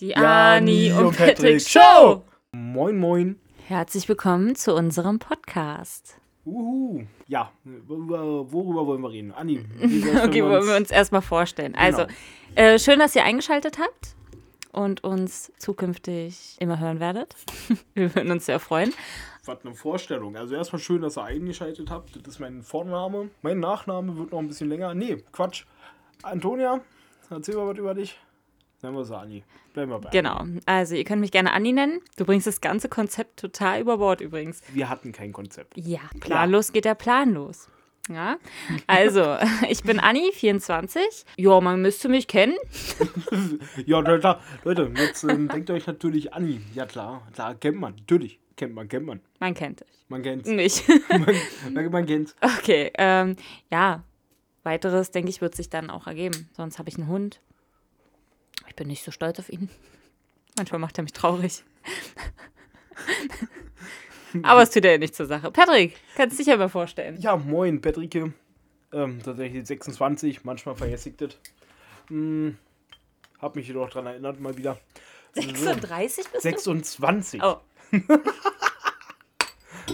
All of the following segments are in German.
Die Ani und Patrick Show! Moin, moin. Herzlich willkommen zu unserem Podcast. Uhu. Ja, worüber, worüber wollen wir reden? Anni, okay, wollen wir uns erstmal vorstellen. Also, genau. äh, schön, dass ihr eingeschaltet habt und uns zukünftig immer hören werdet. wir würden uns sehr freuen. Was eine Vorstellung. Also erstmal schön, dass ihr eingeschaltet habt. Das ist mein Vorname. Mein Nachname wird noch ein bisschen länger. Nee, Quatsch. Antonia, erzähl mal was über dich. Nennen wir es Anni. Bleiben wir bei. Genau. Also, ihr könnt mich gerne Anni nennen. Du bringst das ganze Konzept total über Bord übrigens. Wir hatten kein Konzept. Ja, planlos ja. geht der Plan los. Ja, also, ich bin Anni, 24. Ja, man müsste mich kennen. ja, klar. Leute, jetzt ähm, denkt euch natürlich Anni. Ja, klar, klar, kennt man. Natürlich, kennt man, kennt man. Man kennt dich. Man kennt Nicht. man, man kennt Okay, ähm, ja. Weiteres, denke ich, wird sich dann auch ergeben. Sonst habe ich einen Hund. Ich bin nicht so stolz auf ihn. Manchmal macht er mich traurig. Aber es tut ja nicht zur Sache. Patrick, kannst du dich ja mal vorstellen. Ja, moin, Patrick. Ähm, tatsächlich 26, manchmal verhässigt das. Hm, hab mich jedoch daran erinnert, mal wieder. 36 bist 26. Du? Oh.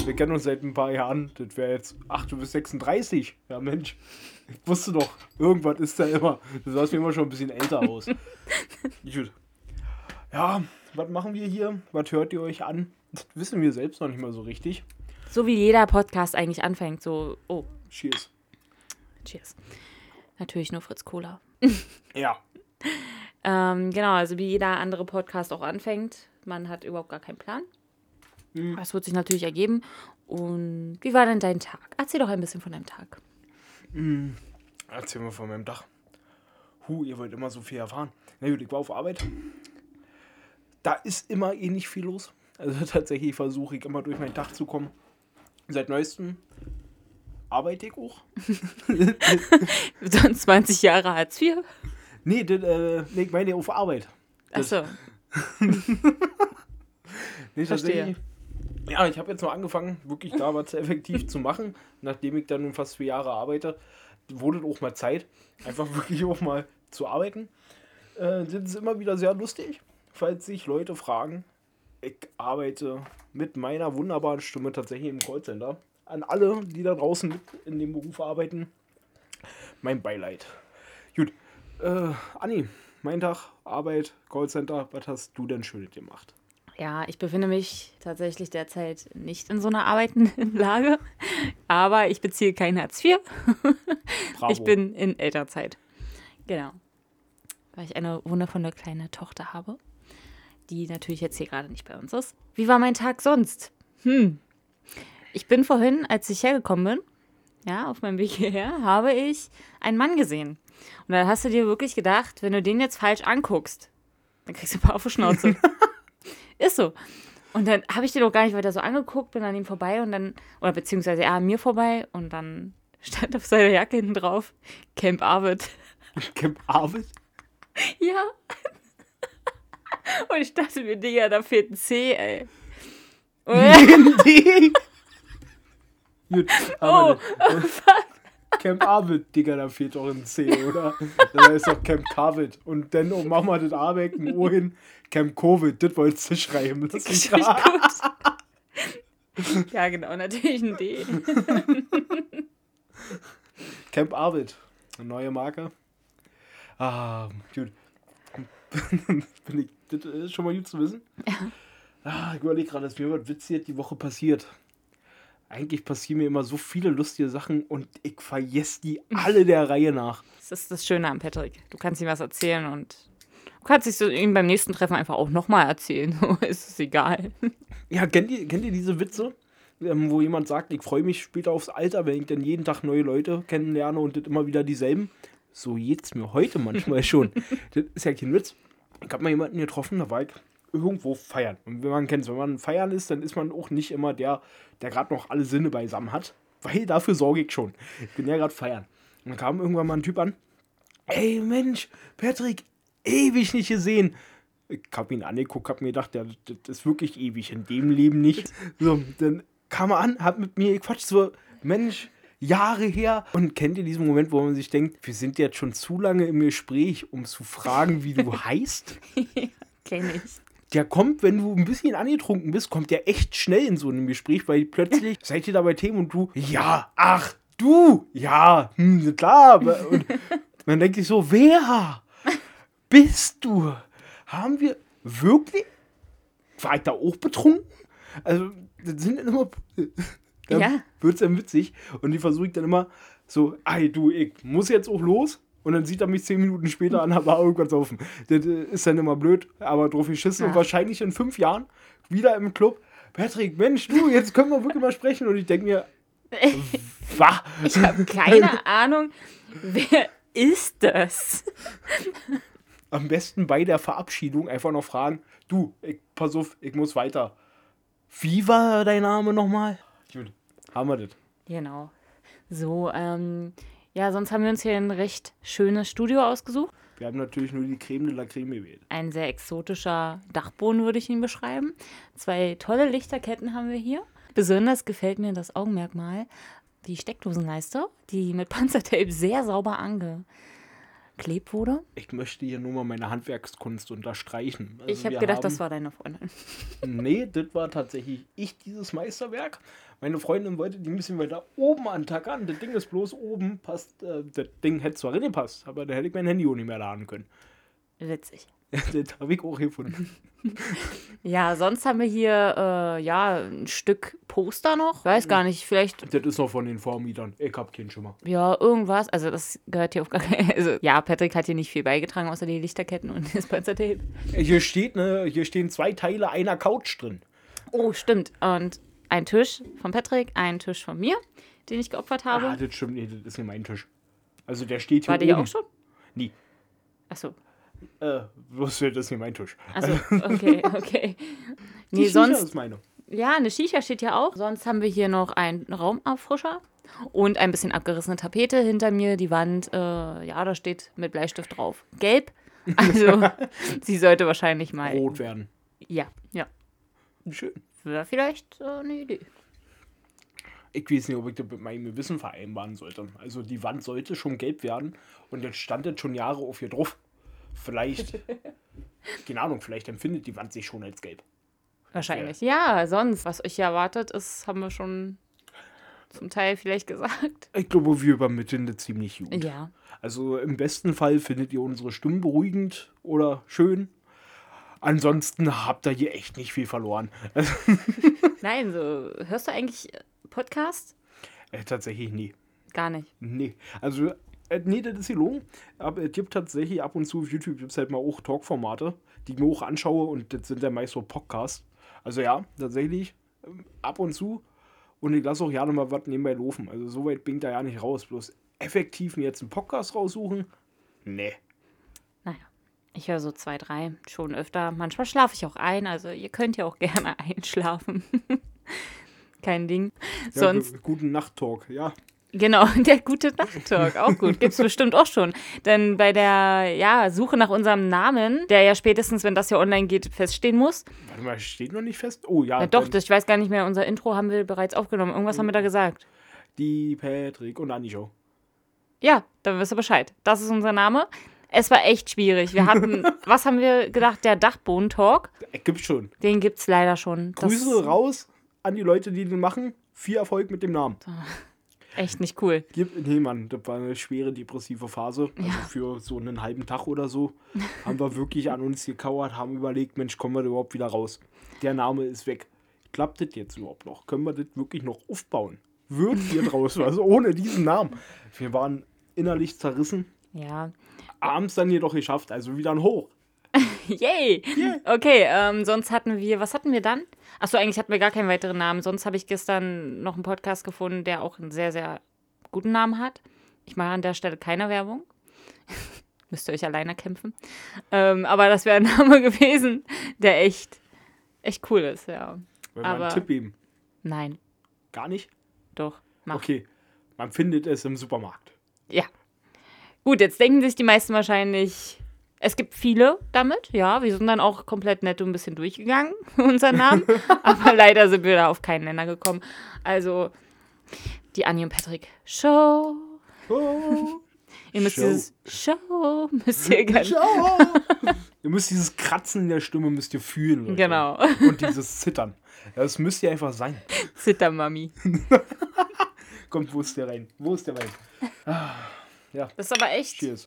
Wir kennen uns seit ein paar Jahren. Das wäre jetzt. Ach, du bist 36. Ja, Mensch. Ich wusste doch, irgendwas ist da immer. Du sahst mir immer schon ein bisschen älter aus. Gut. Ja, was machen wir hier? Was hört ihr euch an? Das wissen wir selbst noch nicht mal so richtig. So wie jeder Podcast eigentlich anfängt. So, oh. Cheers. Cheers. Natürlich nur Fritz Cola. ja. ähm, genau, also wie jeder andere Podcast auch anfängt. Man hat überhaupt gar keinen Plan. Mhm. Das wird sich natürlich ergeben. Und wie war denn dein Tag? Erzähl doch ein bisschen von deinem Tag. Mhm. Erzähl mal von meinem Tag. Huh, ihr wollt immer so viel erfahren. Na gut, ich war auf Arbeit. Da ist immer eh nicht viel los. Also tatsächlich versuche ich immer durch meinen Tag zu kommen. Seit neuestem arbeite ich auch. Sonst 20 Jahre Hartz IV? Nee, das, äh, nee, ich meine auf Arbeit. Achso. nee, Verstehe. Ja, ich habe jetzt noch angefangen, wirklich da was effektiv zu machen. Nachdem ich dann nun fast vier Jahre arbeite, wurde auch mal Zeit, einfach wirklich auch mal zu arbeiten. Äh, das ist immer wieder sehr lustig, falls sich Leute fragen. Ich arbeite mit meiner wunderbaren Stimme tatsächlich im Callcenter. An alle, die da draußen mit in dem Beruf arbeiten, mein Beileid. Gut, äh, Anni, mein Tag, Arbeit, Callcenter, was hast du denn schön gemacht? Ja, ich befinde mich tatsächlich derzeit nicht in so einer arbeitenden Lage, aber ich beziehe kein Hartz IV. Bravo. Ich bin in Elternzeit. Genau. Weil ich eine wundervolle kleine Tochter habe, die natürlich jetzt hier gerade nicht bei uns ist. Wie war mein Tag sonst? Hm. Ich bin vorhin, als ich hergekommen bin, ja, auf meinem Weg hierher, habe ich einen Mann gesehen. Und dann hast du dir wirklich gedacht, wenn du den jetzt falsch anguckst, dann kriegst du ein paar auf die Schnauze. Ist so. Und dann habe ich den auch gar nicht weiter so angeguckt, bin an ihm vorbei und dann, oder beziehungsweise er an mir vorbei und dann stand auf seiner Jacke hinten drauf Camp Arvid. Camp Arvid? Ja. Und ich dachte mir, Digga, da fehlt ein C, ey. Ein D? Gut, oh, oh, fuck. Camp Arvid, Digga, da fehlt doch ein C, oder? Da ist doch Camp Carvid. Und dann oh, mach mal das A weg, ein O hin. Camp Covid, das wolltest du schreiben. Das, ist gut. ja, genau, natürlich ein D. Camp Arvid, eine neue Marke. Ah, gut. das ist schon mal gut zu wissen. Ja. Ah, ich überlege gerade, dass mir was Witziges die Woche passiert eigentlich passieren mir immer so viele lustige Sachen und ich vergesse die alle der Reihe nach. Das ist das Schöne an Patrick. Du kannst ihm was erzählen und du kannst es ihm beim nächsten Treffen einfach auch nochmal erzählen. ist es egal. Ja, kennt ihr, kennt ihr diese Witze? Ähm, wo jemand sagt, ich freue mich später aufs Alter, wenn ich dann jeden Tag neue Leute kennenlerne und das immer wieder dieselben. So geht's mir heute manchmal schon. das ist ja kein Witz. Ich habe mal jemanden getroffen, da war ich irgendwo feiern. Und wenn man kennt, wenn man feiern ist, dann ist man auch nicht immer der, der gerade noch alle Sinne beisammen hat. Weil dafür sorge ich schon. Ich bin ja gerade feiern. Und dann kam irgendwann mal ein Typ an. Ey Mensch, Patrick, ewig nicht gesehen. Ich hab ihn angeguckt, hab mir gedacht, ja, das ist wirklich ewig, in dem Leben nicht. So, dann kam er an, hat mit mir gequatscht, so, Mensch, Jahre her. Und kennt ihr diesen Moment, wo man sich denkt, wir sind jetzt schon zu lange im Gespräch, um zu fragen, wie du heißt? Kenn ich. Der kommt, wenn du ein bisschen angetrunken bist, kommt der echt schnell in so einem Gespräch, weil plötzlich seid ihr da bei Themen und du, ja, ach, du, ja, hm, klar. Und man denkt sich so, wer bist du? Haben wir wirklich, war ich da auch betrunken? Also, das sind immer, dann Ja. wird es dann witzig und die versuche ich dann immer so, ey, du, ich muss jetzt auch los. Und dann sieht er mich zehn Minuten später an, aber irgendwas offen. Das äh, ist dann immer blöd, aber drauf geschissen. Und Ja. wahrscheinlich in fünf Jahren wieder im Club. Patrick, Mensch, du, jetzt können wir wirklich mal sprechen. Und ich denke mir, was? Ich habe keine Ahnung, wer ist das? Am besten bei der Verabschiedung einfach noch fragen, du, ich, pass auf, ich muss weiter. Wie war dein Name nochmal? Gut, haben wir das. Genau. So, ähm, ja, sonst haben wir uns hier ein recht schönes Studio ausgesucht. Wir haben natürlich nur die Creme de la Creme gewählt. Ein sehr exotischer Dachboden, würde ich ihn beschreiben. Zwei tolle Lichterketten haben wir hier. Besonders gefällt mir das Augenmerkmal, die Steckdosenleiste, die mit Panzertape sehr sauber angeklebt wurde. Ich möchte hier nur mal meine Handwerkskunst unterstreichen. Also ich habe gedacht, haben- das war deine Freundin. Nee, das war tatsächlich ich, dieses Meisterwerk. Meine Freundin wollte die ein bisschen weiter oben antackern. Das Ding ist bloß oben, passt. Äh, das Ding hätte zwar reingepasst, aber da hätte ich mein Handy auch nicht mehr laden können. Witzig. Das habe ich auch gefunden. Ja, sonst haben wir hier, äh, ja, ein Stück Poster noch. Weiß gar nicht, vielleicht Das ist noch von den Vormietern. Ich hab keinen Schimmer. Ja, irgendwas. Also das gehört hier auf gar keinen Also ja, Patrick hat hier nicht viel beigetragen, außer die Lichterketten und das Panzertape. Hier steht, ne, hier stehen zwei Teile einer Couch drin. Oh, stimmt. Und ein Tisch von Patrick, ein Tisch von mir, den ich geopfert habe. Ah, das stimmt, nee, das ist nicht mein Tisch. Also der steht hier War der ja oben. auch schon? Nie. Achso. Äh, bloß das ist nicht mein Tisch. Also, okay, okay. Die Nee, Shisha sonst. ist meine. Ja, eine Shisha steht ja auch. Sonst haben wir hier noch einen Raumauffrischer und ein bisschen abgerissene Tapete hinter mir. Die Wand, äh, ja, da steht mit Bleistift drauf. Gelb. Also, sie sollte wahrscheinlich mal. Rot werden. Ja, ja. Schön. Wäre vielleicht äh, eine Idee. Ich weiß nicht, ob ich das mit meinem Gewissen vereinbaren sollte. Also die Wand sollte schon gelb werden und jetzt stand das schon Jahre auf hier drauf. Vielleicht, keine Ahnung, vielleicht empfindet die Wand sich schon als gelb. Wahrscheinlich. Ja, sonst, was euch hier erwartet ist, haben wir schon zum Teil vielleicht gesagt. Ich glaube, wir übermitteln das ziemlich gut. Ja. Also im besten Fall findet ihr unsere Stimmen beruhigend oder schön. Ansonsten habt ihr hier echt nicht viel verloren. Nein, so, hörst du eigentlich Podcast? äh, tatsächlich nie. Gar nicht. Nee. Also, äh, nee, das ist gelogen. Aber es gibt tatsächlich ab und zu auf YouTube gibt es halt mal auch Talkformate, die ich mir auch anschaue und das sind ja meist so Podcasts. Also ja, tatsächlich ähm, ab und zu. Und ich lasse auch gerne mal was nebenbei laufen. Also so weit bin ich da ja nicht raus. Bloß effektiv mir jetzt einen Podcast raussuchen? Nee. Naja, ich höre so zwei, drei schon öfter. Manchmal schlafe ich auch ein, also ihr könnt ja auch gerne einschlafen. Kein Ding. Ja, Sonst, gu- guten Nacht-Talk, ja. Genau, der gute Nacht-Talk, auch gut. Gibt's bestimmt auch schon. Denn bei der ja, Suche nach unserem Namen, der ja spätestens, wenn das hier online geht, feststehen muss. Warte mal, steht noch nicht fest? Oh ja, Ja, doch, das, ich weiß gar nicht mehr, unser Intro haben wir bereits aufgenommen. Irgendwas haben wir da gesagt. die Patrick und Anni Show. Ja, dann wirst du Bescheid. Das ist unser Name. Es war echt schwierig. Wir hatten, was haben wir gedacht? Der Dachboden-Talk. Äh, Gibt's schon. Den gibt's leider schon. Das Grüße raus an die Leute, die den machen. Viel Erfolg mit dem Namen. Echt nicht cool. Gib, nee, Mann, das war eine schwere depressive Phase. Also für so einen halben Tag oder so haben wir wirklich an uns gekauert, haben überlegt, Mensch, kommen wir da überhaupt wieder raus? Der Name ist weg. Klappt das jetzt überhaupt noch? Können wir das wirklich noch aufbauen? Wird hier draus was ohne diesen Namen? Wir waren innerlich zerrissen. Ja. Abends dann jedoch geschafft, also wieder ein Hoch. Yay! Okay, ähm, sonst hatten wir, was hatten wir dann? Achso, eigentlich hatten wir gar keinen weiteren Namen. Sonst habe ich gestern noch einen Podcast gefunden, der auch einen sehr, sehr guten Namen hat. Ich mache an der Stelle keine Werbung. Müsst ihr euch alleine kämpfen. Ähm, aber das wäre ein Name gewesen, der echt, echt cool ist, ja. Wenn wir einen Tipp geben. Nein, Gar nicht? doch, mach. Okay. Man findet es im Supermarkt. Ja. Gut, jetzt denken sich die meisten wahrscheinlich, es gibt viele damit, ja. Wir sind dann auch komplett nett und ein bisschen durchgegangen, unseren Namen. Aber leider sind wir da auf keinen Nenner gekommen. Also, die Annie und Patrick Show. Oh. Ihr müsst Show. dieses Show, müsst ihr ganz, Ciao. ihr müsst dieses Kratzen in der Stimme müsst ihr fühlen. Leute. Genau. Und dieses Zittern. Das müsst ihr einfach sein. Zittermami. Kommt, wo ist der rein? Wo ist der rein? Ah, Ja, Das ist aber echt. cheers.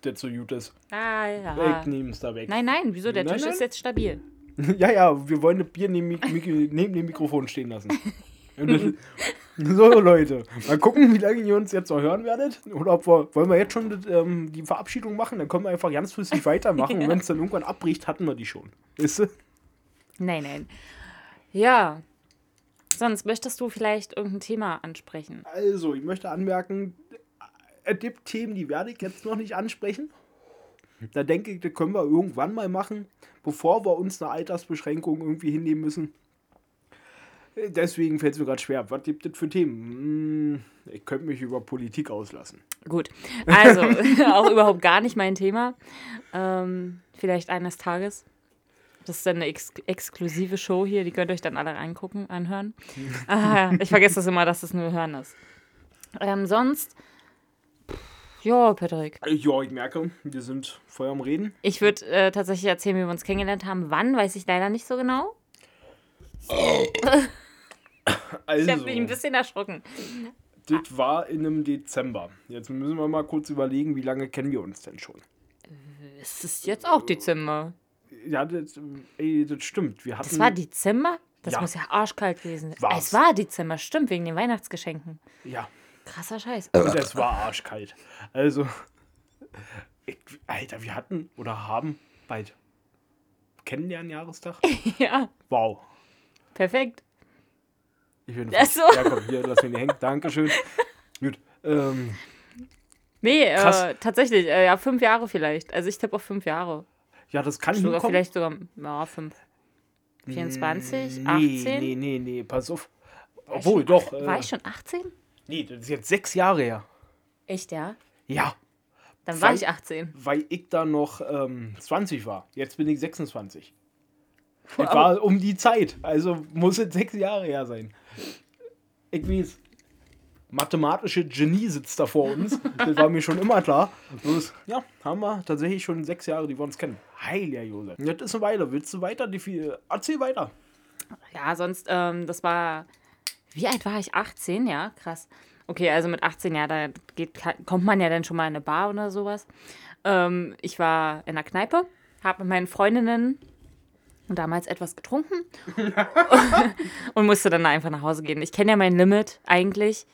Der zu gut ist. Ah, ja. Weg, nehmen es da weg. Nein, nein, wieso? Der Nein, Tisch nein. ist jetzt stabil. Ja, ja, wir wollen das Bier neben, neben dem Mikrofon stehen lassen. so, Leute. Mal gucken, wie lange ihr uns jetzt noch hören werdet. Oder ob wir, wollen wir jetzt schon das, ähm, die Verabschiedung machen? Dann können wir einfach ganz flüssig weitermachen. Und wenn es dann irgendwann abbricht, hatten wir die schon. Weißt du? Nein, nein. Ja. Sonst möchtest du vielleicht irgendein Thema ansprechen? Also, ich möchte anmerken, gibt Themen, die werde ich jetzt noch nicht ansprechen. Da denke ich, das können wir irgendwann mal machen, bevor wir uns eine Altersbeschränkung irgendwie hinnehmen müssen. Deswegen fällt es mir gerade schwer. Was gibt es für Themen? Hm, Ich könnte mich über Politik auslassen. Gut. Also, auch überhaupt gar nicht mein Thema. Ähm, vielleicht eines Tages. Das ist dann eine ex exklusive Show hier, die könnt ihr euch dann alle reingucken, anhören. Ah, ich vergesse das immer, dass das nur Hören ist. Ähm, sonst, ja, Patrick. Ja, ich merke, wir sind voll am Reden. Ich würde äh, tatsächlich erzählen, wie wir uns kennengelernt haben. Wann, weiß ich leider nicht so genau. Also, Ich habe mich ein bisschen erschrocken. das war in einem Dezember. Jetzt müssen wir mal kurz überlegen, wie lange kennen wir uns denn schon? Es ist jetzt auch Dezember. Ja, das, ey, das stimmt. Wir hatten, Das war Dezember? Das Ja. muss ja arschkalt gewesen sein. Es war Dezember, stimmt, wegen den Weihnachtsgeschenken. Ja, Krasser Scheiß. Und es war arschkalt. Also, ich, Alter, wir hatten oder haben bald Kennenlernen-Jahrestag. ja, Wow. perfekt. Ich bin Ach so. Ja, komm, hier, lass mich hängen. Dankeschön. Gut. Ähm, Nee, äh, tatsächlich, äh, ja, fünf Jahre vielleicht. Also ich tippe auf fünf Jahre. ja, das kann Sogar hinkommen. vielleicht sogar, ja, fünf. 24, Nee, 18? nee, nee, nee, pass auf. War ich Obwohl, schon doch. ach- Äh, War ich schon 18? Nee, das ist jetzt sechs Jahre her. Echt, ja? Ja, Dann war Weil- ich 18. weil ich da noch ähm, 20 war. Jetzt bin ich 26. Wow. Es war um die Zeit. Also muss es sechs Jahre her sein. Ich weiß. Mathematische Genie sitzt da vor uns. Das war mir schon immer klar. Bloß, ja, haben wir tatsächlich schon sechs Jahre, die wir uns kennen. Heiliger Josef. Das ist eine Weile. Willst du weiter? Die viel, erzähl weiter. Ja, sonst, ähm, das war. Wie alt war ich? 18, ja, krass. Okay, also mit 18 Jahren, da geht, kommt man ja dann schon mal in eine Bar oder sowas. Ähm, ich war in der Kneipe, habe mit meinen Freundinnen damals etwas getrunken und musste dann einfach nach Hause gehen. Ich kenne ja mein Limit eigentlich,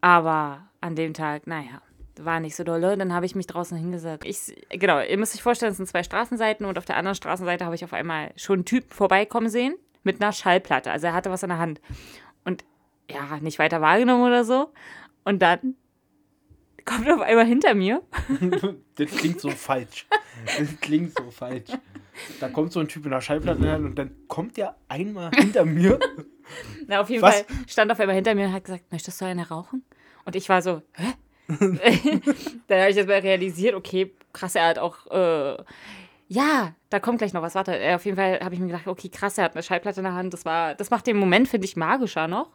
aber an dem Tag, naja, war nicht so dolle. Dann habe ich mich draußen hingesetzt. Ich, genau, ihr müsst euch vorstellen, es sind zwei Straßenseiten und auf der anderen Straßenseite habe ich auf einmal schon einen Typ vorbeikommen sehen mit einer Schallplatte. Also er hatte was in der Hand. Ja, nicht weiter wahrgenommen oder so. Und dann kommt er auf einmal hinter mir. Das klingt so falsch. Das klingt so falsch. Da kommt so ein Typ in der Schallplatte rein und dann kommt der einmal hinter mir. Na, auf jeden Was? Fall stand auf einmal hinter mir und hat gesagt, möchtest du eine rauchen? Und ich war so, hä? dann habe ich jetzt mal realisiert, okay, krass, er hat auch, äh, ja, da kommt gleich noch was. Warte, äh, auf jeden Fall habe ich mir gedacht, okay, krass, er hat eine Schallplatte in der Hand. Das war, das macht den Moment, finde ich, magischer noch.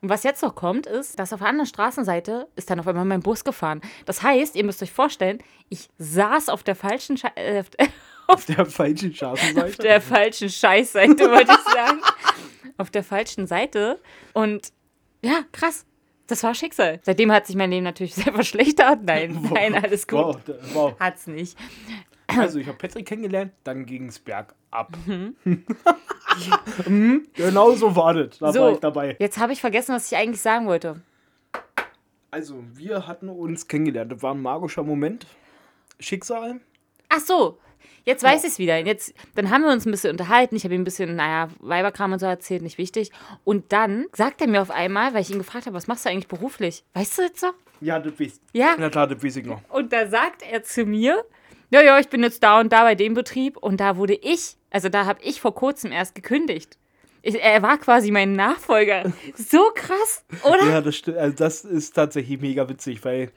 Und was jetzt noch kommt, ist, dass auf der anderen Straßenseite ist dann auf einmal mein Bus gefahren. Das heißt, ihr müsst euch vorstellen, ich saß auf der falschen, Sche äh, Auf der falschen Straßenseite. auf der falschen Scheißseite, wollte ich sagen. auf der falschen Seite. Und ja, krass. Das war Schicksal. Seitdem hat sich mein Leben natürlich sehr verschlechtert. Nein, nein, alles gut. Wow, wow. Hat's nicht. Also, ich habe Patrick kennengelernt, dann ging es bergab. Mhm, genau so war das. Da war So, ich dabei. jetzt habe ich vergessen, was ich eigentlich sagen wollte. Also, wir hatten uns kennengelernt. Das war ein magischer Moment. Schicksal. Ach so, jetzt weiß ich es wieder. Jetzt, dann haben wir uns ein bisschen unterhalten. Ich habe ihm ein bisschen, naja, Weiberkram und so erzählt, nicht wichtig. Und dann sagt er mir auf einmal, weil ich ihn gefragt habe, was machst du eigentlich beruflich? Weißt du jetzt noch? Ja, das weiß Ja. In der Tat, das weiß ich noch. Und da sagt er zu mir, ja, ja, ich bin jetzt da und da bei dem Betrieb. Und da wurde ich, also da habe ich vor kurzem erst gekündigt. Ich, er war quasi mein Nachfolger. So krass, oder? Ja, das, also das ist tatsächlich mega witzig, weil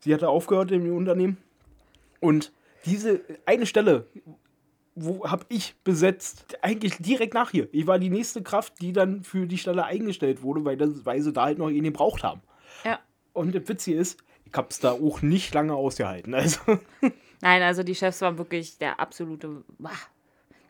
sie hatte aufgehört im Unternehmen und diese eine Stelle, wo habe ich besetzt, eigentlich direkt nach hier. Ich war die nächste Kraft, die dann für die Stelle eingestellt wurde, weil, das, weil sie da halt noch ihn gebraucht haben. Ja. Und das Witzige ist, ich hab's da auch nicht lange ausgehalten. Also. Nein, also die Chefs waren wirklich der absolute. Bah.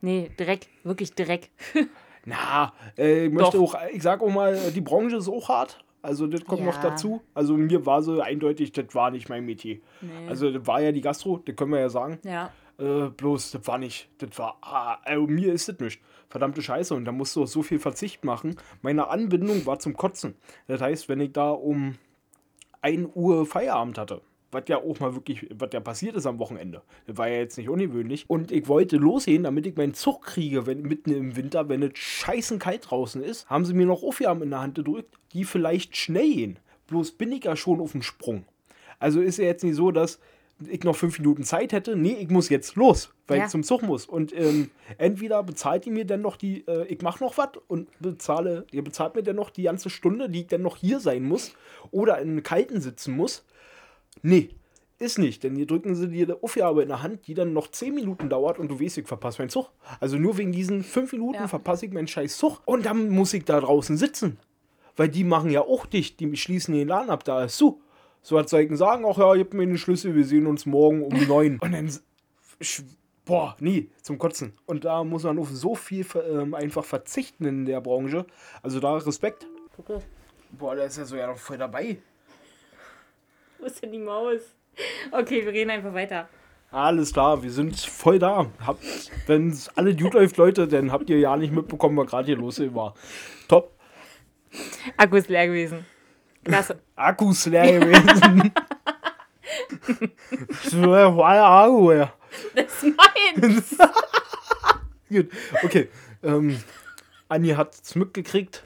Nee, Dreck, wirklich Dreck. Na, äh, ich möchte Doch. auch, ich sag auch mal, die Branche ist auch hart. Also das kommt noch Ja. dazu. Also mir war so eindeutig, das war nicht mein Metier. Nee. Also das war ja die Gastro, das können wir ja sagen. Ja. Äh, bloß, das war nicht, das war, ah, also mir ist das nicht. Verdammte Scheiße. Und da musst du auch so viel Verzicht machen. Meine Anbindung war zum Kotzen. Das heißt, wenn ich da um 1 Uhr Feierabend hatte, was ja auch mal wirklich, was ja passiert ist am Wochenende. Das war ja jetzt nicht ungewöhnlich. Und ich wollte losgehen, damit ich meinen Zug kriege, wenn, mitten im Winter, wenn es scheißen kalt draußen ist, haben sie mir noch Aufgaben in der Hand gedrückt, die vielleicht schnell gehen. Bloß bin ich ja schon auf dem Sprung. Also ist ja jetzt nicht so, dass ich noch fünf Minuten Zeit hätte. Nee, ich muss jetzt los, weil Ja. ich zum Zug muss. Und ähm, entweder bezahlt ihr mir dann noch die, äh, ich mache noch was und bezahle, ihr bezahlt mir dann noch die ganze Stunde, die ich dann noch hier sein muss oder in den Kalten sitzen muss. Nee, ist nicht, denn hier drücken sie dir eine Aufgabe in der Hand, die dann noch 10 Minuten dauert und du weißt, ich verpasse meinen Zug. Also nur wegen diesen 5 Minuten Ja. verpasse ich meinen scheiß Zug und dann muss ich da draußen sitzen. Weil die machen ja auch dicht, die schließen den Laden ab, da ist zu. So hat Zeigen sagen, ach ja, habt mir den Schlüssel, wir sehen uns morgen um 9. Und dann, boah, nie, zum Kotzen. Und da muss man auf so viel ähm, einfach verzichten in der Branche. Also da Respekt. Gucke. Boah, der ist ja so ja noch voll dabei. Wo ist denn die Maus? Okay, wir reden einfach weiter. Alles klar, wir sind voll da. Wenn es alle gut läuft, Leute, dann habt ihr ja nicht mitbekommen, was gerade hier los war. Top. Akku ist leer gewesen. Klasse. Akkus leer gewesen. der Akku leer. Das ist meins. Gut, okay. Ähm, Anni hat es mitgekriegt.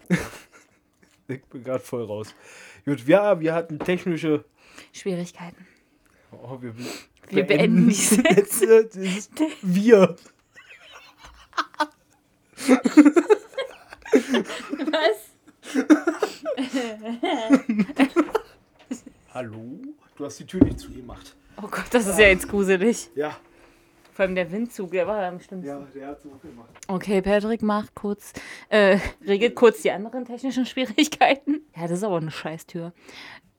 ich bin gerade voll raus. Gut, ja, wir hatten technische. Schwierigkeiten. Oh, wir, Wir beenden die Sätze. Wir. Was? Hallo? Du hast die Tür nicht zugemacht. Oh Gott, das ist ja jetzt gruselig. Ja. Vor allem der Windzug, der war am schlimmsten. Ja, der hat so gemacht. Okay, Patrick macht kurz, äh, regelt kurz die anderen technischen Schwierigkeiten. Ja, das ist aber eine Scheißtür.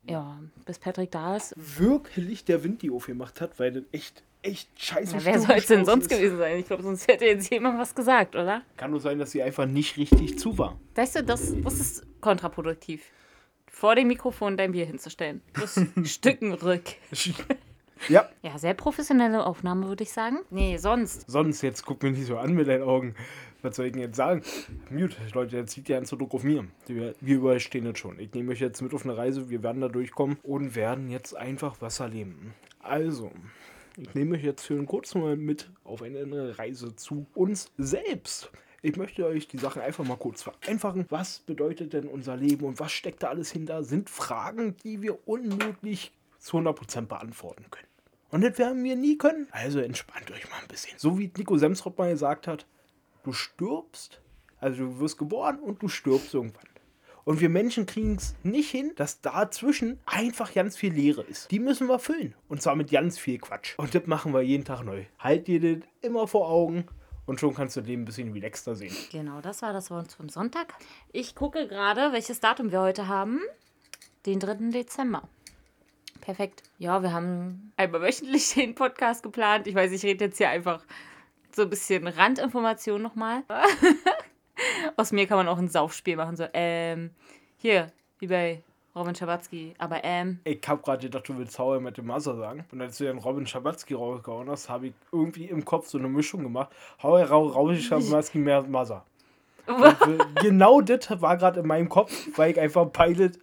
Ja, bis Patrick da ist. Wirklich der Wind die aufgemacht hat, weil das echt, echt scheiße Na, wer soll es denn sonst ist. gewesen sein? Ich glaube, sonst hätte jetzt jemand was gesagt, oder? Kann nur sein, dass sie einfach nicht richtig zu war. Weißt du, das, das ist kontraproduktiv. Vor dem Mikrofon dein Bier hinzustellen. Das Stücken rück. Ja, Ja, sehr professionelle Aufnahme, würde ich sagen. Nee, sonst. sonst, jetzt guck mir nicht so an mit deinen Augen. Was soll ich denn jetzt sagen? Mute, Leute, jetzt liegt der ganze Druck auf mir. Wir, wir überstehen das schon. Ich nehme euch jetzt mit auf eine Reise, wir werden da durchkommen und werden jetzt einfach was erleben. Also, ich nehme euch jetzt für einen kurzen Moment mit auf eine Reise zu uns selbst. Ich möchte euch die Sachen einfach mal kurz vereinfachen. Was bedeutet denn unser Leben und was steckt da alles hinter? Sind Fragen, die wir unmöglich zu 100% beantworten können. Und das werden wir nie können. Also entspannt euch mal ein bisschen. So wie Nico Semsrop mal gesagt hat, du stirbst, also du wirst geboren und du stirbst irgendwann. Und wir Menschen kriegen es nicht hin, dass dazwischen einfach ganz viel Leere ist. Die müssen wir füllen. Und zwar mit ganz viel Quatsch. Und das machen wir jeden Tag neu. Halt dir das immer vor Augen und schon kannst du den ein bisschen relaxter sehen. Genau, das war das Wort vom Sonntag. Ich gucke gerade, welches Datum wir heute haben. Den 3. Dezember. Perfekt. Ja, wir haben einmal wöchentlich den Podcast geplant. Ich weiß, ich rede jetzt hier einfach so ein bisschen Randinformation nochmal. Aus mir kann man auch ein Saufspiel machen. So, ähm, hier, wie bei Robin Schabatzky. Aber ähm, Ich hab gerade gedacht, du willst How I Met Your Mother sagen. Und als du dann Robin Schabatzky rausgehauen hast, habe ich irgendwie im Kopf so eine Mischung gemacht. How I Ra- Robin Schabatzky mehr Mother. Und, äh, genau das war gerade in meinem Kopf, weil ich einfach Pilot.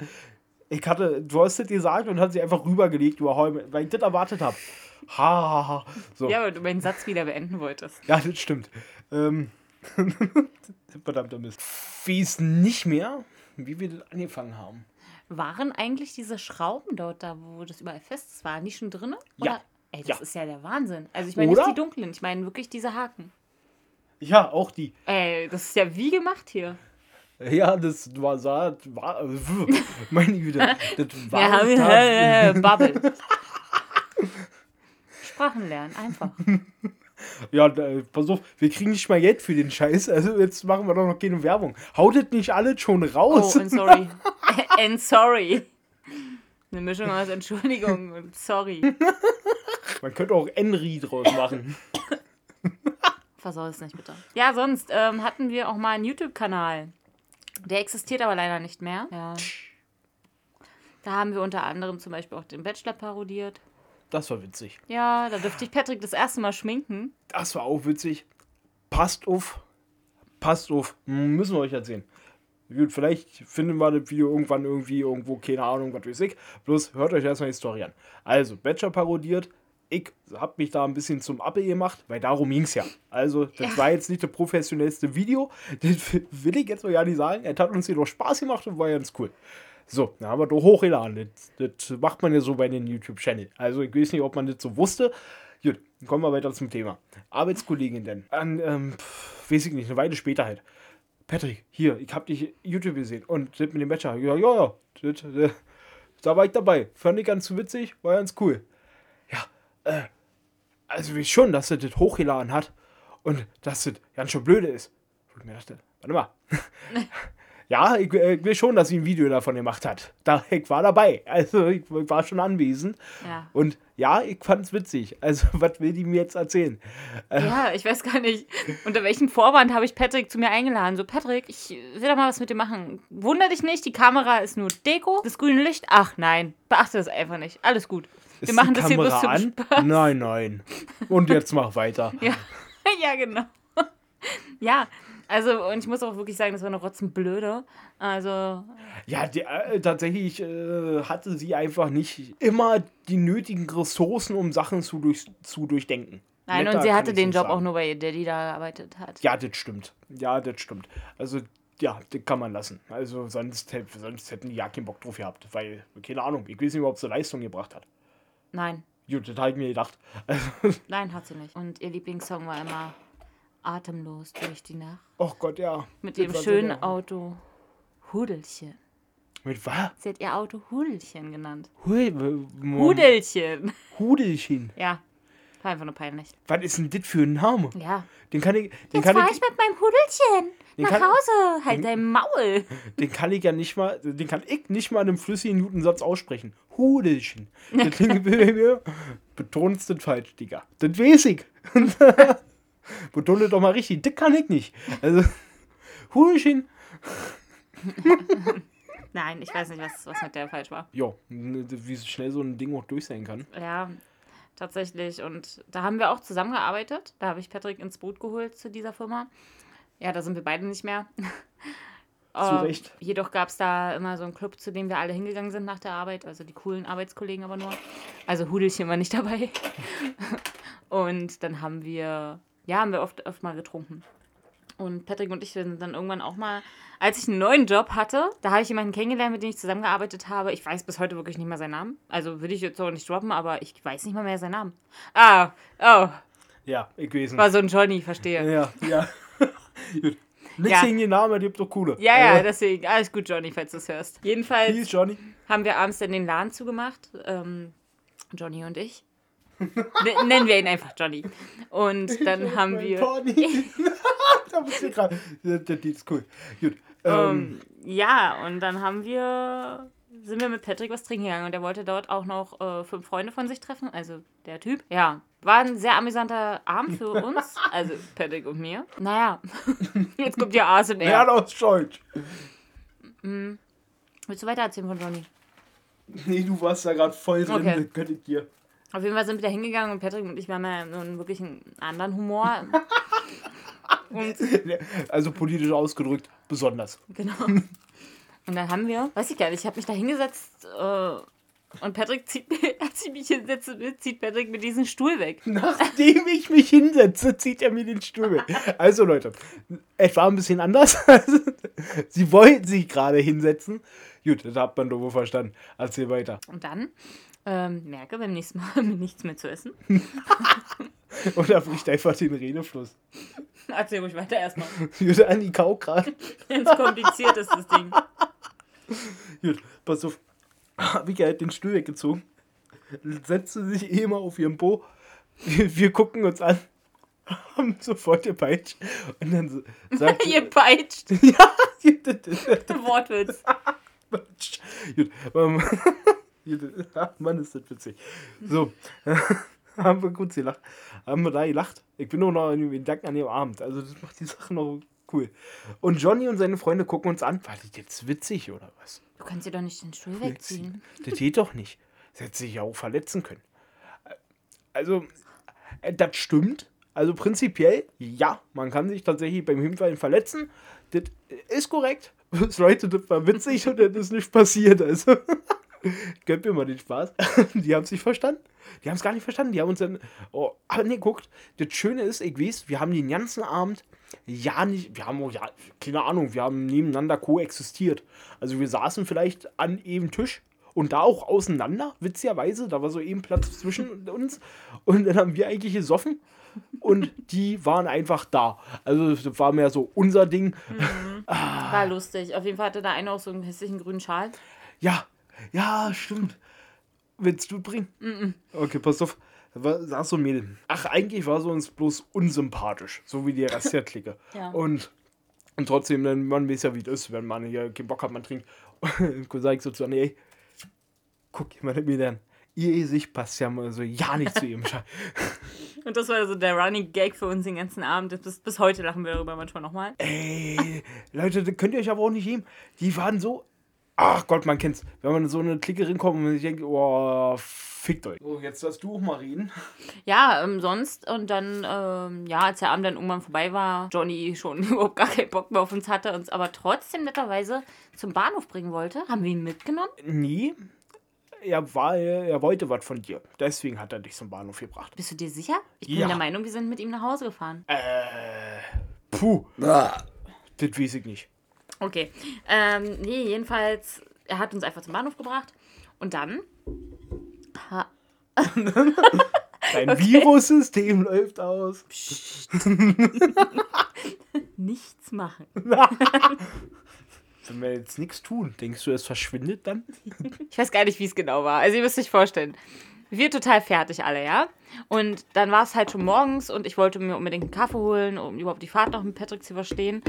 Ich hatte, du hast das gesagt und hat sie einfach rübergelegt über weil ich das erwartet habe. Ha, ha, ha. So. ja, weil du meinen Satz wieder beenden wolltest. Ja, das stimmt. Ähm, verdammter Mist. Ich weiß nicht mehr, wie wir das angefangen haben. Waren eigentlich diese Schrauben dort da, wo das überall fest ist, waren die schon drin? Ja. Ey, das Ja. ist ja der Wahnsinn. Also ich meine nicht die dunklen, ich meine wirklich diese Haken. Ja, auch die. Ey, das ist ja wie gemacht hier. Ja, das war, sah, war, meine Güte, das war, Ja, da, äh, Bubble. Sprachen lernen, einfach. ja, da, pass auf, wir kriegen nicht mal Geld für den Scheiß, also jetzt machen wir doch noch keine Werbung. Hautet nicht alles schon Oh, raus. and sorry. and sorry. Eine Mischung aus Entschuldigung und sorry. Man könnte auch Enri draus machen. Versau es nicht, bitte. Ja, sonst ähm, hatten wir auch mal einen YouTube-Kanal. Der existiert aber leider nicht mehr. Ja. Da haben wir unter anderem zum Beispiel auch den Bachelor parodiert. Das war witzig. Ja, da dürfte ich Patrick das erste Mal schminken. Das war auch witzig. Passt auf. Passt auf. Müssen wir euch erzählen. Gut, vielleicht finden wir das Video irgendwann irgendwie irgendwo, keine Ahnung, was weiß ich. Bloß hört euch erstmal die Story an. Also, Bachelor parodiert. Ich hab mich da ein bisschen zum Appe gemacht, weil darum ging es ja. Also, das ja. war jetzt nicht das professionellste Video. Das will ich jetzt mal ja nicht sagen. Es hat uns jedoch Spaß gemacht und war ganz cool. So, dann haben wir doch hochgeladen. Das, das macht man ja so bei den YouTube-Channel. Also, ich weiß nicht, ob man das so wusste. Gut, dann kommen wir weiter zum Thema. Arbeitskollegin denn. An, ähm, pf, weiß ich nicht, eine Weile später halt. Patrick, hier, ich hab dich YouTube gesehen und das mit dem Bachelor. Ja, ja, ja. Das, das, da war ich dabei. Fand ich ganz witzig, war ganz cool. Äh, also wie schon, dass er das hochgeladen hat und dass das ganz schön blöde ist. Ich mir dachte, warte mal. Ja, ich, äh, ich will schon, dass sie ein Video davon gemacht hat. Da, ich war dabei. Also ich, ich war schon anwesend. Ja. Und ja, ich fand es witzig. Also, was will die mir jetzt erzählen? Äh, ja, ich weiß gar nicht. Unter welchem Vorwand habe ich Patrick zu mir eingeladen? So, Patrick, ich will doch mal was mit dir machen. Wunder dich nicht, die Kamera ist nur Deko. Das grüne Licht, ach nein, beachte das einfach nicht. Alles gut. Wir machen das hier bloß zum an? Spaß. Nein, nein. Und jetzt mach weiter. ja. ja, genau. ja, also, und ich muss auch wirklich sagen, das war eine Rotzenblöde. Also. Ja, die, äh, tatsächlich äh, hatte sie einfach nicht immer die nötigen Ressourcen, um Sachen zu, durch, zu durchdenken. Nein, Netter und sie hatte den Job sagen. auch nur, weil ihr Daddy da gearbeitet hat. Ja, das stimmt. Ja, das stimmt. Also, ja, das kann man lassen. Also, sonst, sonst hätten die ja keinen Bock drauf gehabt, weil, keine Ahnung, ich weiß nicht, ob sie Leistung gebracht hat. Nein. Gut, das habe ich mir gedacht. Nein, hat sie nicht. Und ihr Lieblingssong war immer atemlos durch die Nacht. Oh Gott, ja. Mit dem schönen Auto Hudelchen. Mit was? Sie hat ihr Auto Hudelchen genannt. Hu Hudelchen. Hudelchen. Ja. War einfach nur peinlich. Was ist denn das für ein Name? Ja. Den kann ich. Den Jetzt kann fahr ich, mit meinem Hudelchen nach kann, Hause. Halt dein Maul. Den kann ich ja nicht mal. Den kann ich nicht mal in einem flüssigen Newton-Satz aussprechen. Hudelchen. Das klingt mir. Betonst das falsch, Digga. Das weiß ich. Betone doch mal richtig, dick kann ich nicht. Also, Hudelchen. Nein, ich weiß nicht, was, was mit der falsch war. Ja, wie schnell so ein Ding auch durch sein kann. Ja, tatsächlich. Und da haben wir auch zusammengearbeitet. Da habe ich Patrick ins Boot geholt zu dieser Firma. Ja, da sind wir beide nicht mehr. Zu uh, Recht. Jedoch gab es da immer so einen Club, zu dem wir alle hingegangen sind nach der Arbeit. Also die coolen Arbeitskollegen aber nur. Also Hudelchen war nicht dabei. und dann haben wir ja, haben wir oft, oft mal getrunken. Und Patrick und ich sind dann irgendwann auch mal, als ich einen neuen Job hatte, da habe ich jemanden kennengelernt, mit dem ich zusammengearbeitet habe. Ich weiß bis heute wirklich nicht mehr seinen Namen. Also würde ich jetzt auch nicht droppen, aber ich weiß nicht mal mehr seinen Namen. Ah, oh. Ja, ich gewesen. War so ein Johnny, verstehe. Ja, ja. Gut. Nichts ja. gegen den Namen, die habt doch coole. Ja, ja, deswegen. Alles gut, Johnny, falls du es hörst. Jedenfalls Peace, Johnny. haben wir abends dann den Laden zugemacht. Ähm, Johnny und ich. Nennen wir ihn einfach Johnny. Und dann haben wir. Pony. da bist du gerade. Die ist cool. Gut. Um, ähm, ähm, ja, und dann haben wir. Sind wir mit Patrick was trinken gegangen und der wollte dort auch noch äh, fünf Freunde von sich treffen, also der Typ. Ja, war ein sehr amüsanter Abend für uns, also Patrick und mir. Naja, jetzt kommt ja ASMR. Ja, aus Deutsch. Mhm. Willst du weiter erzählen von Johnny? Nee, du warst da gerade voll drin, okay. könnte ich dir. Auf jeden Fall sind wir da hingegangen und Patrick und ich, wir haben ja einen wirklich einen anderen Humor. also politisch ausgedrückt, besonders. Genau. Und dann haben wir, weiß ich gar nicht, ich habe mich da hingesetzt äh, und Patrick zieht mir, als ich mich hinsetze, zieht Patrick mir diesen Stuhl weg. Nachdem ich mich hinsetze, zieht er mir den Stuhl weg. Also Leute, es war ein bisschen anders. Sie wollten sich gerade hinsetzen. Gut, das hat man doch wohl verstanden. Erzähl weiter. Und dann ähm, merke beim nächsten Mal nichts mehr zu essen. Oder bricht einfach den Redefluss. Erzähl ruhig weiter erstmal. Jutta an die Kau gerade. Ganz kompliziert ist das Ding. Gut, pass auf. Ich halt den Stuhl weggezogen. Setzte sich eh mal auf ihren Po. Wir, gucken uns an. Haben sofort gepeitscht. Und dann so, sagt Ihr peitscht? ja. Wortwitz. Gut. Mann, ist das witzig. So, haben wir kurz gelacht. Haben wir da gelacht. Ich bin nur noch in Gedanken an dem Abend. Also, das macht die Sache noch cool. Und Johnny und seine Freunde gucken uns an. War das jetzt witzig oder was? Du kannst dir doch nicht den Stuhl wegziehen. Das geht doch nicht. Das hätte sich ja auch verletzen können. Also, äh, das stimmt. Also prinzipiell, ja, man kann sich tatsächlich beim Hinfallen verletzen. Das ist korrekt. Das Leute, das war witzig und das ist nicht passiert. Also, gönnt mir mal den Spaß. Die haben es nicht verstanden. Die haben es gar nicht verstanden. Die haben uns dann oh, angeguckt. Das Schöne ist, ich weiß, wir haben den ganzen Abend ja nicht, wir haben auch, ja, keine Ahnung, wir haben nebeneinander koexistiert. Also wir saßen vielleicht an eben Tisch und da auch auseinander, witzigerweise. Da war so eben Platz zwischen uns und dann haben wir eigentlich gesoffen und die waren einfach da. Also das war mehr so unser Ding. Mhm. Ah. War lustig. Auf jeden Fall hatte da einer auch so einen hässlichen grünen Schal. Ja, ja, stimmt. Willst du bringen? Mm Okay, pass auf. Da war, saß so ein Mädel. Ach, eigentlich war sie uns bloß unsympathisch, so wie die Rest der Clique. ja. Und, und trotzdem, man weiß ja, wie das ist, wenn man hier keinen Bock hat, man trinkt. Und sag ich so zu Anne, ey, guck mal mir dann. Ihr Gesicht passt ja mal so ja nicht zu ihrem Schal. Und das war so der Running Gag für uns den ganzen Abend. Bis, bis heute lachen wir darüber manchmal nochmal. Ey, Leute, könnt ihr euch aber auch nicht geben. Die waren so. Ach Gott, man kennt's. Wenn man in so eine Clique kommt und man sich denkt, oh, fickt euch. So, jetzt darfst du auch mal reden. Ja, ähm, sonst. Und dann, ähm, ja, als der Abend dann irgendwann vorbei war, Johnny schon überhaupt gar keinen Bock mehr auf uns hatte, uns aber trotzdem netterweise zum Bahnhof bringen wollte. Haben wir ihn mitgenommen? Nie er, war, er wollte was von dir. Deswegen hat er dich zum Bahnhof gebracht. Bist du dir sicher? Ich bin ja. der Meinung, wir sind mit ihm nach Hause gefahren. Äh, puh. Ah. Das weiß ich nicht. Okay. Ähm, nee, jedenfalls, er hat uns einfach zum Bahnhof gebracht. Und dann. Ha Dein okay. Virussystem läuft aus. Nichts machen. wenn wir jetzt nichts tun, denkst du, es verschwindet dann? ich weiß gar nicht, wie es genau war. Also ihr müsst euch vorstellen. Wir total fertig alle, ja? Und dann war es halt schon morgens und ich wollte mir unbedingt einen Kaffee holen, um überhaupt die Fahrt noch mit Patrick zu verstehen.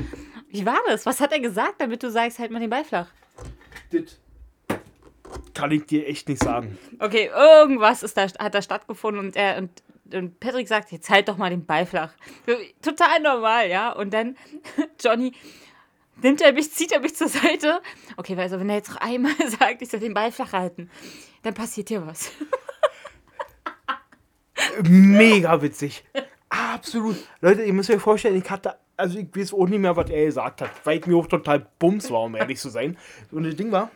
Wie war das? Was hat er gesagt, damit du sagst, halt mal den Ball flach? Das kann ich dir echt nicht sagen. Okay, irgendwas ist da, hat da stattgefunden und er und, und Patrick sagt, jetzt halt doch mal den Ball flach. Total normal, ja? Und dann Johnny, nimmt er mich, zieht er mich zur Seite. Okay, also wenn er jetzt noch einmal sagt, ich soll den Ball flach halten, dann passiert hier was. Mega witzig. Absolut. Leute, ihr müsst euch vorstellen, ich hatte, also ich weiß auch nicht mehr, was er gesagt hat, weil ich mir auch total bums war, um ehrlich zu sein. Und das Ding war,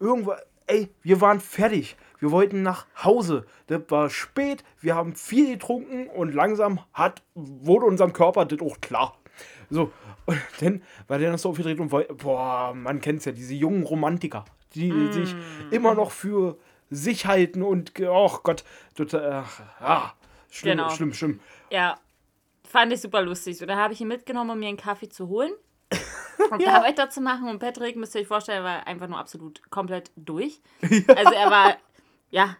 irgendwann, ey, wir waren fertig. Wir wollten nach Hause. Das war spät, wir haben viel getrunken und langsam hat, wurde unserem Körper das auch klar. So, und dann war der noch so aufgedreht und wollte, boah, man kennt es ja, diese jungen Romantiker, die mm. sich immer noch für sich halten und, oh Gott, total, ah, schlimm, genau. schlimm, schlimm. Ja, fand ich super lustig. So, da habe ich ihn mitgenommen, um mir einen Kaffee zu holen. Und ja. da weiterzumachen. Und Patrick, müsst ihr euch vorstellen, war einfach nur absolut komplett durch. Ja. Also er war, ja,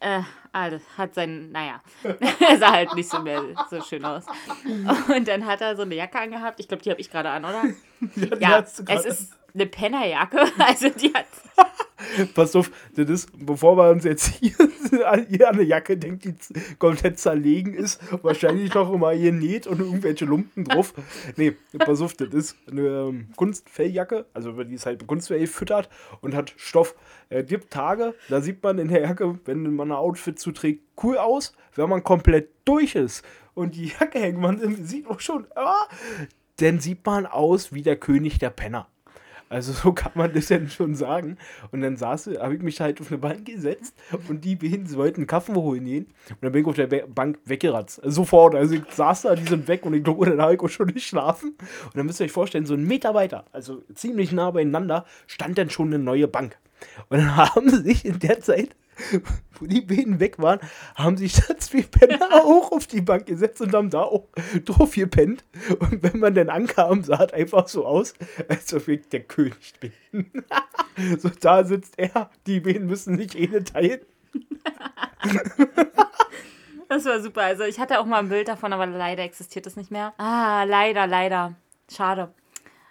äh, also hat sein, naja, er sah halt nicht so mehr so schön aus. Und dann hat er so eine Jacke angehabt. Ich glaube, die habe ich gerade an, oder? Ja, ja es ist eine Pennerjacke. Also die hat. Pass auf, das ist, bevor wir uns jetzt hier, hier eine Jacke denkt, die komplett zerlegen ist, wahrscheinlich noch immer hier näht und irgendwelche Lumpen drauf. Nee, pass auf, das ist eine ähm, Kunstfelljacke, also die ist halt Kunstfell füttert und hat Stoff. Es gibt Tage, da sieht man in der Jacke, wenn man ein Outfit zuträgt, cool aus, wenn man komplett durch ist und die Jacke hängt man sieht auch schon, ah, dann sieht man aus wie der König der Penner. Also so kann man das ja schon sagen. Und dann saß, habe ich mich halt auf eine Bank gesetzt und die Behinders wollten einen Kaffee holen gehen. Und dann bin ich auf der Bank weggeratzt. Also sofort. Also ich saß da, die sind weg und ich glaube, dann habe ich auch schon nicht schlafen. Und dann müsst ihr euch vorstellen, so einen Meter weiter, also ziemlich nah beieinander, stand dann schon eine neue Bank. Und dann haben sie sich in der Zeit wo die Bienen weg waren, haben sich da zwei Penner auch auf die Bank gesetzt und haben da auch drauf gepennt. Und wenn man dann ankam, sah es einfach so aus, als ob ich der König bin. so, da sitzt er, die Bienen müssen sich eh teilen. Das war super. Also ich hatte auch mal ein Bild davon, aber leider existiert es nicht mehr. Ah, leider, leider. Schade.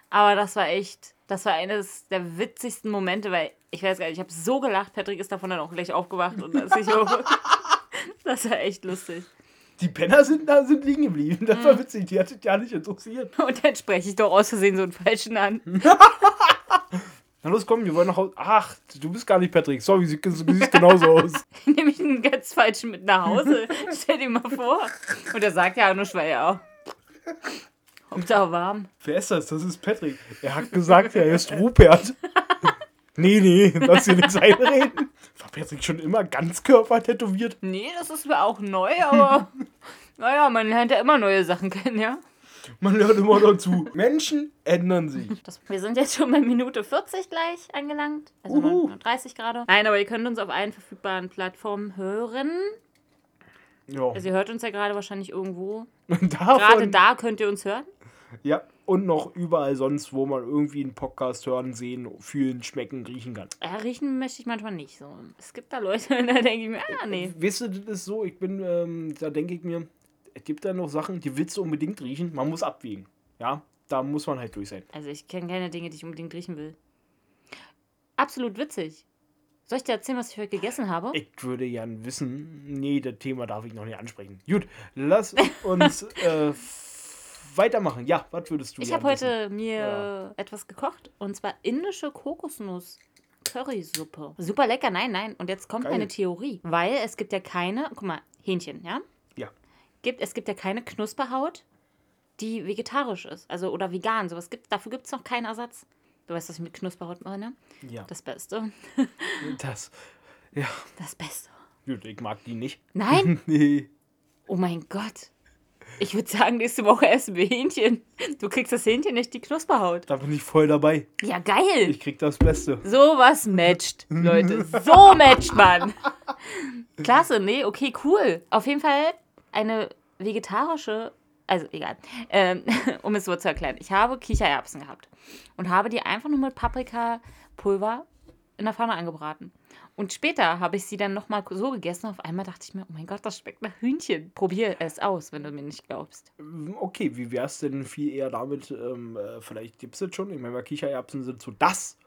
Aber das war echt, das war eines der witzigsten Momente, weil Ich weiß gar nicht, ich habe so gelacht. Patrick ist davon dann auch gleich aufgewacht und das, ich auch, das war echt lustig. Die Penner sind da sind liegen geblieben. Das war witzig, die hat es ja nicht interessiert. Und dann spreche ich doch aus Versehen so einen Falschen an. Na los, komm, wir wollen nach Hause. Ach, du bist gar nicht Patrick. Sorry, du siehst genauso aus. Nehme ich einen ganz Falschen mit nach Hause. Stell dir mal vor. Und er sagt ja auch nur Schwer, Hauptsache warm. Wer ist das? Das ist Patrick. Er hat gesagt, er ist Rupert. Nee, nee, lass dir nichts einreden. War Patrick schon immer ganz körpertätowiert? Nee, das ist mir auch neu, aber naja, man lernt ja immer neue Sachen kennen, ja. Man lernt immer dazu. Menschen ändern sich. Das, wir sind jetzt schon bei Minute 40 gleich angelangt. Also Uhu. 30 gerade. Nein, aber ihr könnt uns auf allen verfügbaren Plattformen hören. Ja. Also ihr hört uns ja gerade wahrscheinlich irgendwo. Davon, Gerade da könnt ihr uns hören. Ja, und noch überall sonst, wo man irgendwie einen Podcast hören, sehen, fühlen, schmecken, riechen kann. Ja, riechen möchte ich manchmal nicht so. Es gibt da Leute, da denke ich mir, ah, nee. Weißt du, das ist so, ich bin, ähm, da denke ich mir, es gibt da noch Sachen, die willst du unbedingt riechen, man muss abwägen. Ja, da muss man halt durch sein. Also ich kenne keine Dinge, die ich unbedingt riechen will. Absolut witzig. Soll ich dir erzählen, was ich heute gegessen habe? Ich würde gern wissen, nee, das Thema darf ich noch nicht ansprechen. Gut, lass uns äh, weitermachen. Ja, was würdest du Ich habe heute mir Ja. etwas gekocht und zwar indische Kokosnuss. Currysuppe. Super lecker, nein, nein. Und jetzt kommt Geil. eine Theorie. Weil es gibt ja keine, guck mal, Hähnchen, ja? Ja. Gibt, es gibt ja keine Knusperhaut, die vegetarisch ist. Also oder vegan. Sowas gibt, dafür gibt es noch keinen Ersatz. Du weißt, was ich mit Knusperhaut meine? Ja, Das Beste. das. Ja, Das Beste. gut, ich mag die nicht. Nein? nee. Oh mein Gott. Ich würde sagen, nächste Woche essen wir Hähnchen. Du kriegst das Hähnchen nicht die Knusperhaut. Da bin ich voll dabei. Ja, geil. Ich krieg das Beste. Sowas matcht, Leute. So matcht man. Klasse, nee, okay, cool. Auf jeden Fall eine vegetarische, also egal, ähm, um es so zu erklären. Ich habe Kichererbsen gehabt und habe die einfach nur mit Paprikapulver in der Pfanne angebraten. Und später habe ich sie dann nochmal so gegessen. Auf einmal dachte ich mir, oh mein Gott, das schmeckt nach Hühnchen. Probier es aus, wenn du mir nicht glaubst. Okay, wie wär's denn viel eher damit, ähm, äh, vielleicht gibt's das schon, ich meine, Kichererbsen sind so das,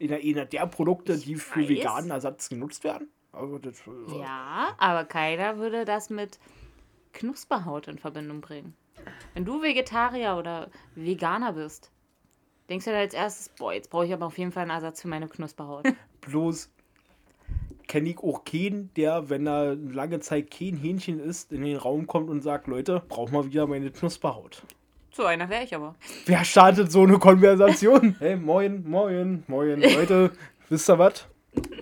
einer, einer der Produkte, die für weiß. veganen Ersatz genutzt werden. Also das, äh, Ja, aber keiner würde das mit Knusperhaut in Verbindung bringen. Wenn du Vegetarier oder Veganer bist, denkst du dann als erstes, boah, jetzt brauche ich aber auf jeden Fall einen Ersatz für meine Knusperhaut. Bloß kenne ich auch keinen, der, wenn er lange Zeit kein Hähnchen isst, in den Raum kommt und sagt, Leute, brauch mal wieder meine Knusperhaut. so einer wäre ich aber. Wer startet so eine Konversation? hey, moin, moin, moin, Leute. Wisst ihr was?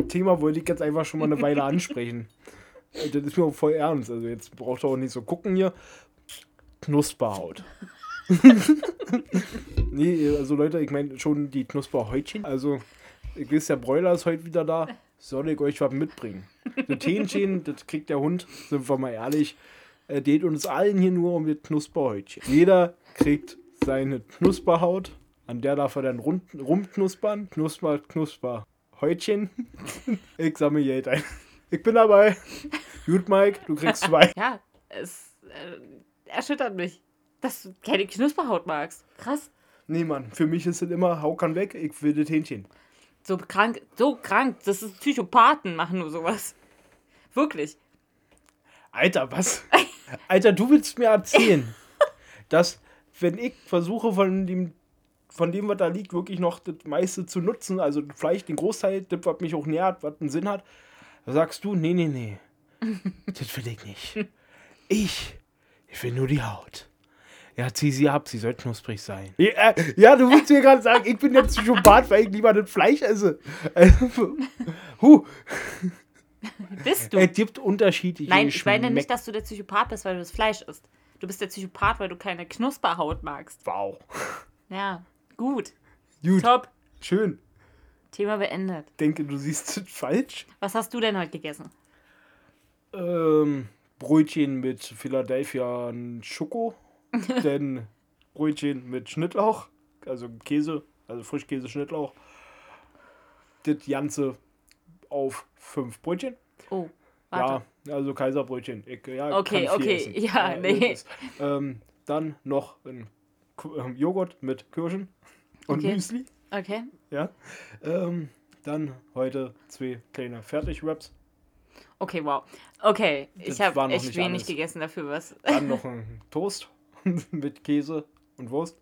Thema wollte ich jetzt einfach schon mal eine Weile ansprechen. Äh, Das ist mir auch voll ernst. Also jetzt braucht ihr auch nicht so gucken hier. Knusperhaut. nee, also Leute, ich meine schon die Knusperhäutchen. Also, ich weiß, der Bräuler ist heute wieder da. Soll ich euch was mitbringen? Das Hähnchen, das kriegt der Hund, sind wir mal ehrlich. Er geht uns allen hier nur um das Knusperhäutchen. Jeder kriegt seine Knusperhaut, an der darf er dann rund, rumknuspern. Knusper, Knusper, Häutchen. Ich sammle Geld ein. Ich bin dabei. Gut, Mike, du kriegst zwei. Ja, es äh, erschüttert mich, dass du keine Knusperhaut magst. Krass. Nee, Mann, für mich ist es immer, hau kann weg, ich will das Hähnchen. So krank, so krank. Das ist Psychopathen machen nur sowas. Wirklich. Alter, was? Alter, du willst mir erzählen, dass wenn ich versuche von dem, von dem, was da liegt, wirklich noch das meiste zu nutzen, also vielleicht den Großteil, das, was mich auch nährt, was einen Sinn hat, sagst du, nee, nee, nee, das will ich nicht. Ich, ich will nur die Haut. Ja, zieh sie ab, sie soll knusprig sein. Ja, äh, ja du willst mir gerade sagen, ich bin der Psychopath, weil ich lieber das Fleisch esse. Also, huh, Bist du? es gibt unterschiedliche Nein, ich meine nicht, dass du der Psychopath bist, weil du das Fleisch isst. Du bist der Psychopath, weil du keine Knusperhaut magst. Wow. Ja, gut. Gut, Top. schön. Thema beendet. denke, du siehst es falsch. Was hast du denn heute gegessen? Ähm, Brötchen mit Philadelphia und Schoko. dann Brötchen mit Schnittlauch. Also Käse, also Frischkäse, Schnittlauch. Das Ganze auf fünf Brötchen. Oh, warte. Ja, also Kaiserbrötchen. Ich, ja, Okay, okay, essen. ja, nee. ähm, dann noch ein ähm, Joghurt mit Kirschen und Okay. Müsli. Okay. Ja. Ähm, Dann heute zwei kleine Fertig-Wraps. Okay, wow. Okay, Das ich habe echt wenig alles. gegessen dafür, was. Dann noch ein Toast mit Käse und Wurst.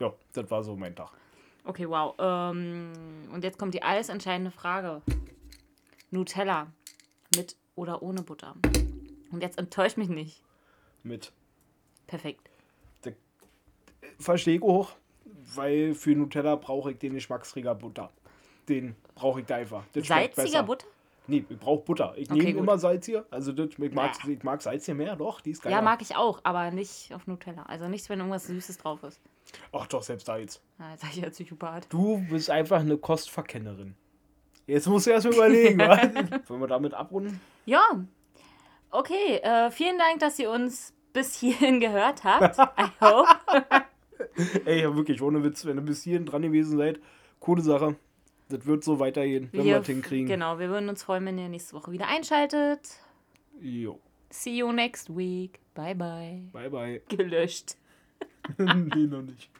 Ja, das war so mein Tag. Okay, wow. Ähm, und jetzt kommt die alles entscheidende Frage. Nutella mit oder ohne Butter? Und jetzt enttäuscht mich nicht. Mit Perfekt. Verstehe ich auch, weil für Nutella brauche ich den Geschmacksträger Butter. Den brauche ich da einfach. Das Salziger. Butter? Nee, ich brauche Butter. Ich Okay, nehme immer Salz hier. Also das, ich, mag, Bäh. ich mag Salz hier mehr, doch, die ist geil. Ja, mag ich auch, aber nicht auf Nutella. Also nicht, wenn irgendwas Süßes drauf ist. Ach doch, selbst da jetzt. Na, jetzt sag ich ja Psychopath. Du bist einfach eine Kostverkennerin. Jetzt musst du erst mal überlegen, wa? Wollen wir damit abrunden? Ja. Okay, äh, vielen Dank, dass ihr uns bis hierhin gehört habt. I hope. Ey, ja, wirklich, ohne Witz, wenn ihr bis hierhin dran gewesen seid, coole Sache. Das wird so weitergehen, wenn wir es hinkriegen. Genau, wir würden uns freuen, wenn ihr nächste Woche wieder einschaltet. Jo. See you next week. Bye bye. Bye, bye. Gelöscht. nee, noch nicht.